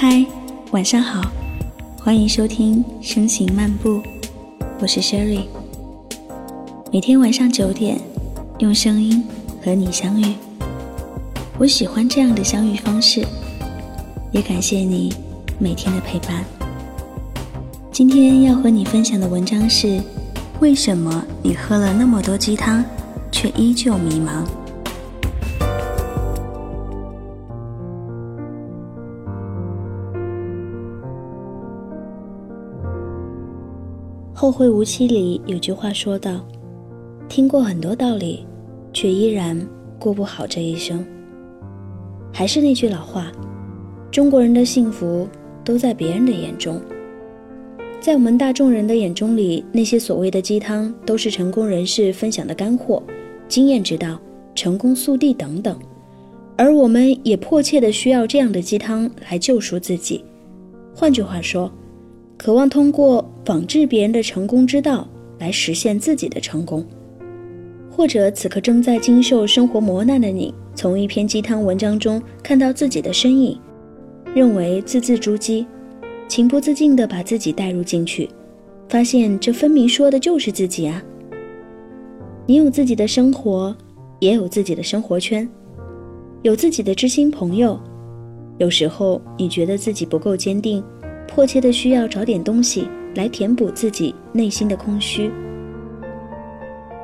嗨，晚上好，欢迎收听《声行漫步》，我是 Sherry。每天晚上九点，用声音和你相遇。我喜欢这样的相遇方式，也感谢你每天的陪伴。今天要和你分享的文章是：为什么你喝了那么多鸡汤，却依旧迷茫？《后会无期》里有句话说道：“听过很多道理，却依然过不好这一生。”还是那句老话，中国人的幸福都在别人的眼中。在我们大众人的眼中里，那些所谓的鸡汤都是成功人士分享的干货、经验之道、成功速递等等，而我们也迫切的需要这样的鸡汤来救赎自己。换句话说，渴望通过仿制别人的成功之道来实现自己的成功，或者此刻正在经受生活磨难的你，从一篇鸡汤文章中看到自己的身影，认为字字珠玑，情不自禁地把自己带入进去，发现这分明说的就是自己啊！你有自己的生活，也有自己的生活圈，有自己的知心朋友，有时候你觉得自己不够坚定。迫切的需要找点东西来填补自己内心的空虚。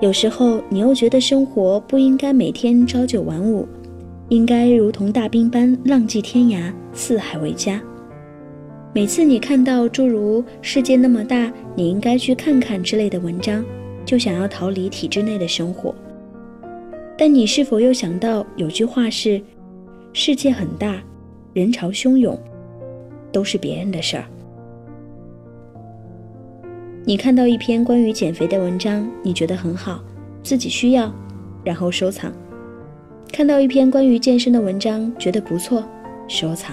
有时候你又觉得生活不应该每天朝九晚五，应该如同大兵般浪迹天涯，四海为家。每次你看到诸如“世界那么大，你应该去看看”之类的文章，就想要逃离体制内的生活。但你是否又想到有句话是：“世界很大，人潮汹涌。”都是别人的事儿。你看到一篇关于减肥的文章，你觉得很好，自己需要，然后收藏；看到一篇关于健身的文章，觉得不错，收藏；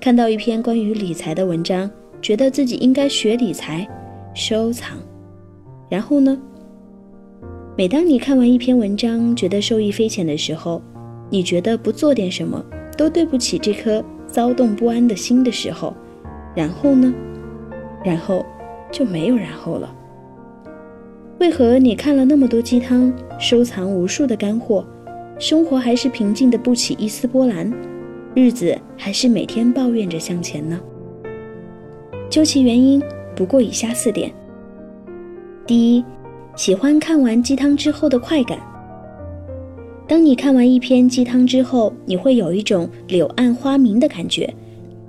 看到一篇关于理财的文章，觉得自己应该学理财，收藏。然后呢？每当你看完一篇文章，觉得受益匪浅的时候，你觉得不做点什么都对不起这颗。躁动不安的心的时候，然后呢？然后就没有然后了。为何你看了那么多鸡汤，收藏无数的干货，生活还是平静的不起一丝波澜，日子还是每天抱怨着向前呢？究其原因，不过以下四点：第一，喜欢看完鸡汤之后的快感。当你看完一篇鸡汤之后，你会有一种柳暗花明的感觉，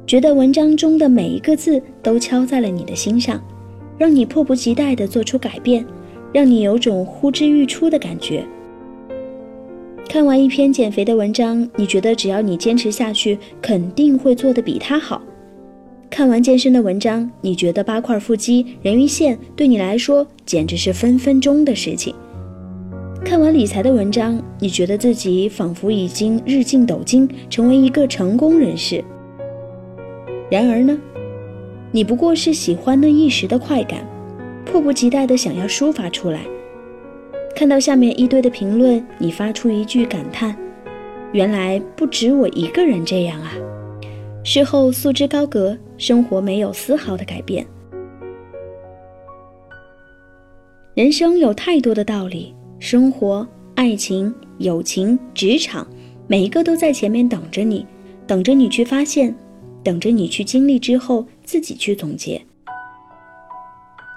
觉得文章中的每一个字都敲在了你的心上，让你迫不及待地做出改变，让你有种呼之欲出的感觉。看完一篇减肥的文章，你觉得只要你坚持下去，肯定会做得比他好。看完健身的文章，你觉得八块腹肌、人鱼线对你来说简直是分分钟的事情。看完理财的文章，你觉得自己仿佛已经日进斗金，成为一个成功人士。然而呢，你不过是喜欢那一时的快感，迫不及待的想要抒发出来。看到下面一堆的评论，你发出一句感叹：“原来不止我一个人这样啊！”事后束之高阁，生活没有丝毫的改变。人生有太多的道理。生活、爱情、友情、职场，每一个都在前面等着你，等着你去发现，等着你去经历之后自己去总结。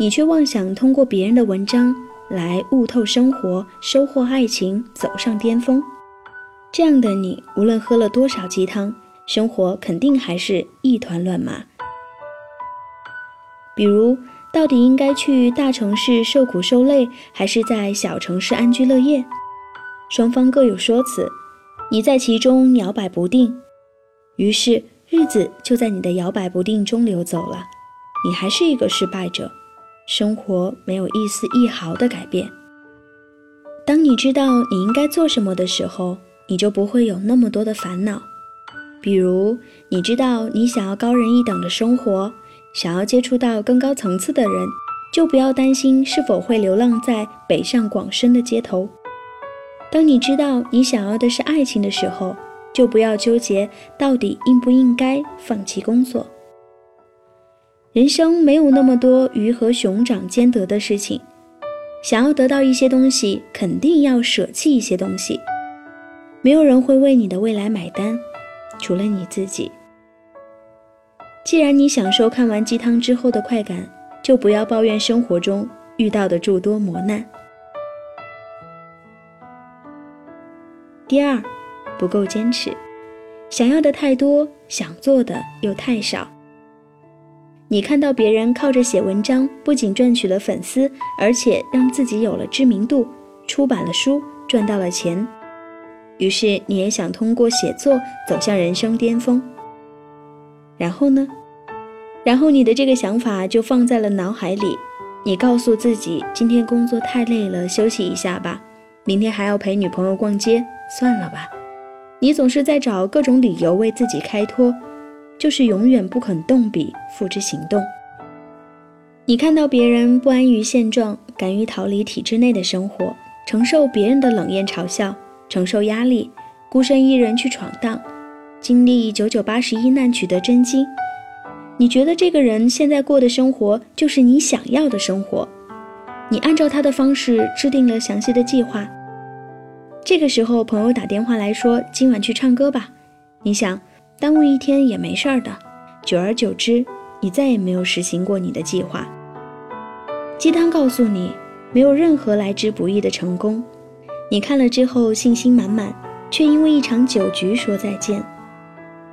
你却妄想通过别人的文章来悟透生活、收获爱情、走上巅峰。这样的你，无论喝了多少鸡汤，生活肯定还是一团乱麻。比如。到底应该去大城市受苦受累，还是在小城市安居乐业？双方各有说辞，你在其中摇摆不定，于是日子就在你的摇摆不定中流走了。你还是一个失败者，生活没有一丝一毫的改变。当你知道你应该做什么的时候，你就不会有那么多的烦恼。比如，你知道你想要高人一等的生活。想要接触到更高层次的人，就不要担心是否会流浪在北上广深的街头。当你知道你想要的是爱情的时候，就不要纠结到底应不应该放弃工作。人生没有那么多鱼和熊掌兼得的事情，想要得到一些东西，肯定要舍弃一些东西。没有人会为你的未来买单，除了你自己。既然你享受看完鸡汤之后的快感，就不要抱怨生活中遇到的诸多磨难。第二，不够坚持，想要的太多，想做的又太少。你看到别人靠着写文章，不仅赚取了粉丝，而且让自己有了知名度，出版了书，赚到了钱，于是你也想通过写作走向人生巅峰。然后呢？然后你的这个想法就放在了脑海里，你告诉自己，今天工作太累了，休息一下吧。明天还要陪女朋友逛街，算了吧。你总是在找各种理由为自己开脱。就是永远不肯动笔付之行动。你看到别人不安于现状，敢于逃离体制内的生活，承受别人的冷眼嘲笑，承受压力，孤身一人去闯荡，经历九九八十一难取得真经。你觉得这个人现在过的生活就是你想要的生活？你按照他的方式制定了详细的计划。这个时候，朋友打电话来说：“今晚去唱歌吧。”你想。耽误一天也没事儿的，久而久之，你再也没有实行过你的计划。鸡汤告诉你，没有任何来之不易的成功。你看了之后信心满满，却因为一场酒局说再见。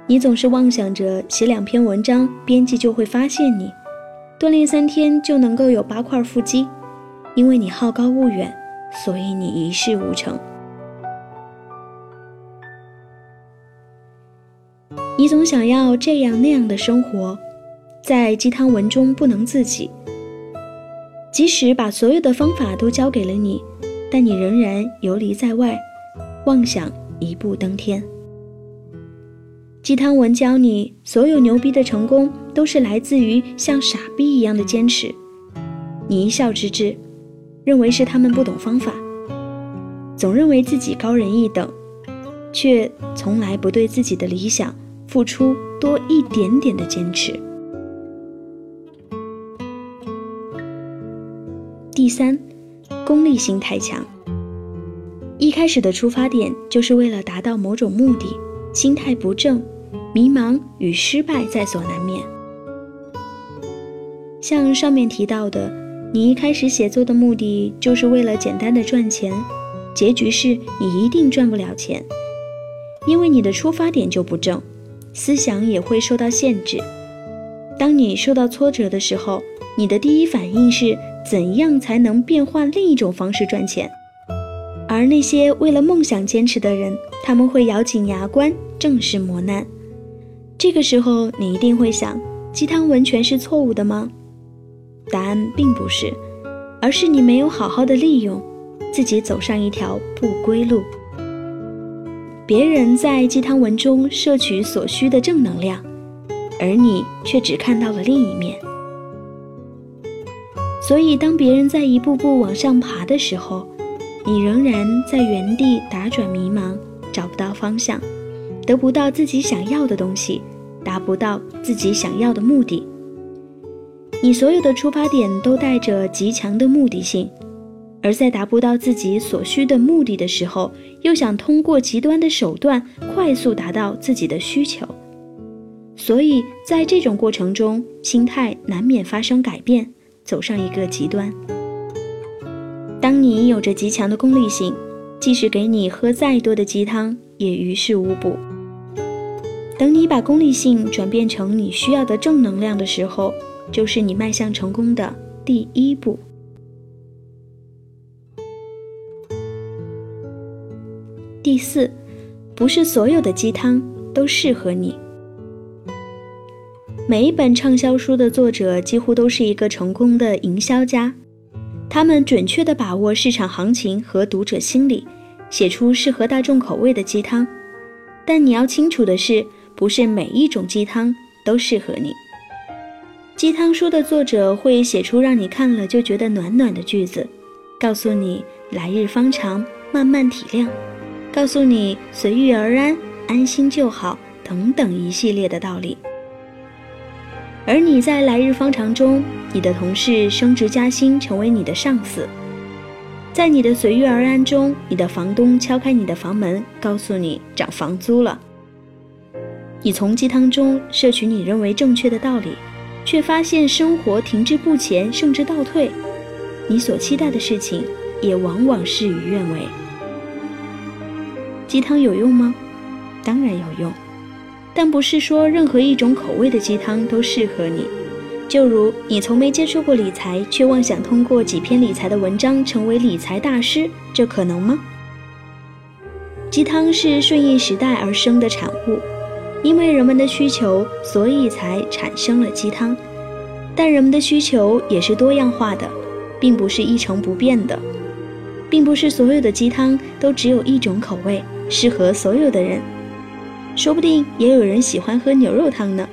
你总是妄想着写两篇文章，编辑就会发现你；锻炼三天就能够有八块腹肌。因为你好高骛远，所以你一事无成。你总想要这样那样的生活，在鸡汤文中不能自己。即使把所有的方法都交给了你，但你仍然游离在外，妄想一步登天。鸡汤文教你，所有牛逼的成功都是来自于像傻逼一样的坚持。你一笑置之，认为是他们不懂方法，总认为自己高人一等，却从来不对自己的理想。付出多一点点的坚持。第三，功利心太强。一开始的出发点就是为了达到某种目的，心态不正，迷茫与失败在所难免。像上面提到的，你一开始写作的目的就是为了简单的赚钱，结局是你一定赚不了钱，因为你的出发点就不正。思想也会受到限制。当你受到挫折的时候，你的第一反应是怎样才能变换另一种方式赚钱？而那些为了梦想坚持的人，他们会咬紧牙关，正视磨难。这个时候，你一定会想：鸡汤文全是错误的吗？答案并不是，而是你没有好好的利用，自己走上一条不归路。别人在鸡汤文中摄取所需的正能量，而你却只看到了另一面。所以，当别人在一步步往上爬的时候，你仍然在原地打转，迷茫，找不到方向，得不到自己想要的东西，达不到自己想要的目的。你所有的出发点都带着极强的目的性。而在达不到自己所需的目的的时候，又想通过极端的手段快速达到自己的需求，所以在这种过程中，心态难免发生改变，走上一个极端。当你有着极强的功利性，即使给你喝再多的鸡汤，也于事无补。等你把功利性转变成你需要的正能量的时候，就是你迈向成功的第一步。第四，不是所有的鸡汤都适合你。每一本畅销书的作者几乎都是一个成功的营销家，他们准确地把握市场行情和读者心理，写出适合大众口味的鸡汤。但你要清楚的是，不是每一种鸡汤都适合你。鸡汤书的作者会写出让你看了就觉得暖暖的句子，告诉你来日方长，慢慢体谅。告诉你随遇而安，安心就好等等一系列的道理。而你在来日方长中，你的同事升职加薪，成为你的上司；在你的随遇而安中，你的房东敲开你的房门，告诉你涨房租了。你从鸡汤中摄取你认为正确的道理，却发现生活停滞不前，甚至倒退。你所期待的事情，也往往事与愿违。鸡汤有用吗？当然有用。但不是说任何一种口味的鸡汤都适合你。就如你从没接触过理财，却妄想通过几篇理财的文章成为理财大师，这可能吗？鸡汤是顺应时代而生的产物，因为人们的需求，所以才产生了鸡汤。但人们的需求也是多样化的，并不是一成不变的，并不是所有的鸡汤都只有一种口味，适合所有的人。说不定也有人喜欢喝牛肉汤呢。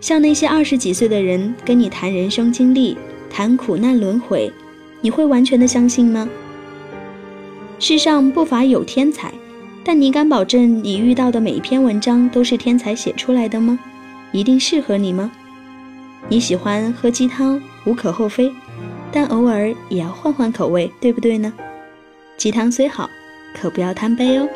像那些二十几岁的人跟你谈人生经历、谈苦难轮回，你会完全的相信吗？世上不乏有天才，但你敢保证你遇到的每一篇文章都是天才写出来的吗？一定适合你吗？你喜欢喝鸡汤无可厚非，但偶尔也要换换口味，对不对呢？鸡汤虽好，可不要贪杯哦。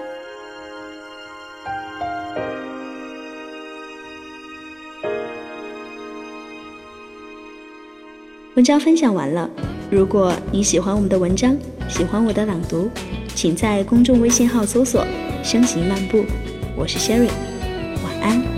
文章分享完了，如果你喜欢我们的文章，喜欢我的朗读，请在公众微信号搜索“声行漫步”，我是 Sherry，晚安。